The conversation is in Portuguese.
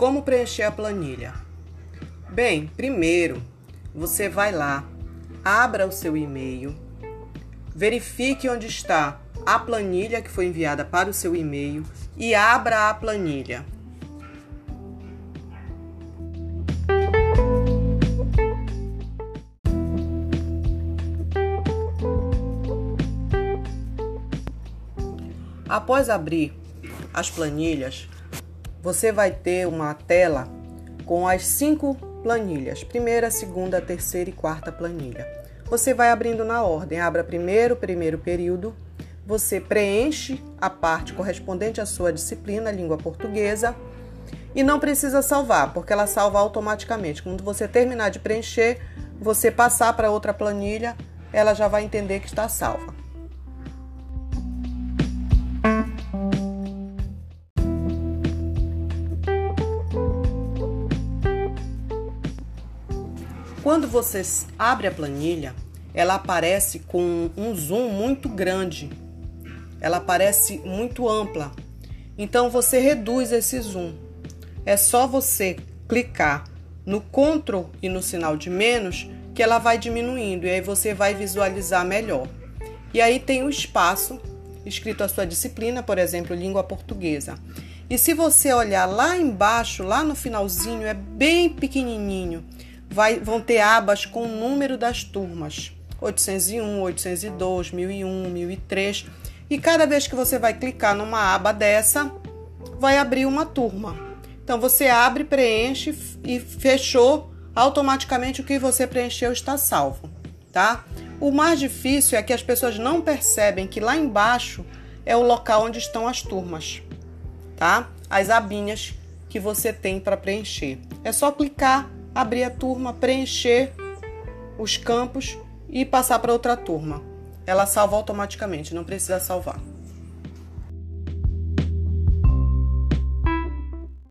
Como preencher a planilha? Bem, primeiro você vai lá, abra o seu e-mail, verifique onde está a planilha que foi enviada para o seu e-mail e abra a planilha. Após abrir as planilhas, você vai ter uma tela com as cinco planilhas: primeira, segunda, terceira e quarta planilha. Você vai abrindo na ordem. Abra primeiro, primeiro período. Você preenche a parte correspondente à sua disciplina, língua portuguesa. E não precisa salvar, porque ela salva automaticamente. Quando você terminar de preencher, você passar para outra planilha, ela já vai entender que está salva. Quando você abre a planilha, ela aparece com um zoom muito grande. Ela aparece muito ampla. Então você reduz esse zoom. É só você clicar no Ctrl e no sinal de menos que ela vai diminuindo e aí você vai visualizar melhor. E aí tem o espaço escrito a sua disciplina, por exemplo, língua portuguesa. E se você olhar lá embaixo, lá no finalzinho, é bem pequenininho vai, vão ter abas com o número das turmas: 801, 802, 1001, 1003. E cada vez que você vai clicar numa aba dessa, vai abrir uma turma. Então você abre, preenche e fechou automaticamente o que você preencheu está salvo, tá? O mais difícil é que as pessoas não percebem que lá embaixo é o local onde estão as turmas, tá? As abinhas que você tem para preencher. É só clicar abrir a turma, preencher os campos e passar para outra turma. Ela salva automaticamente, não precisa salvar.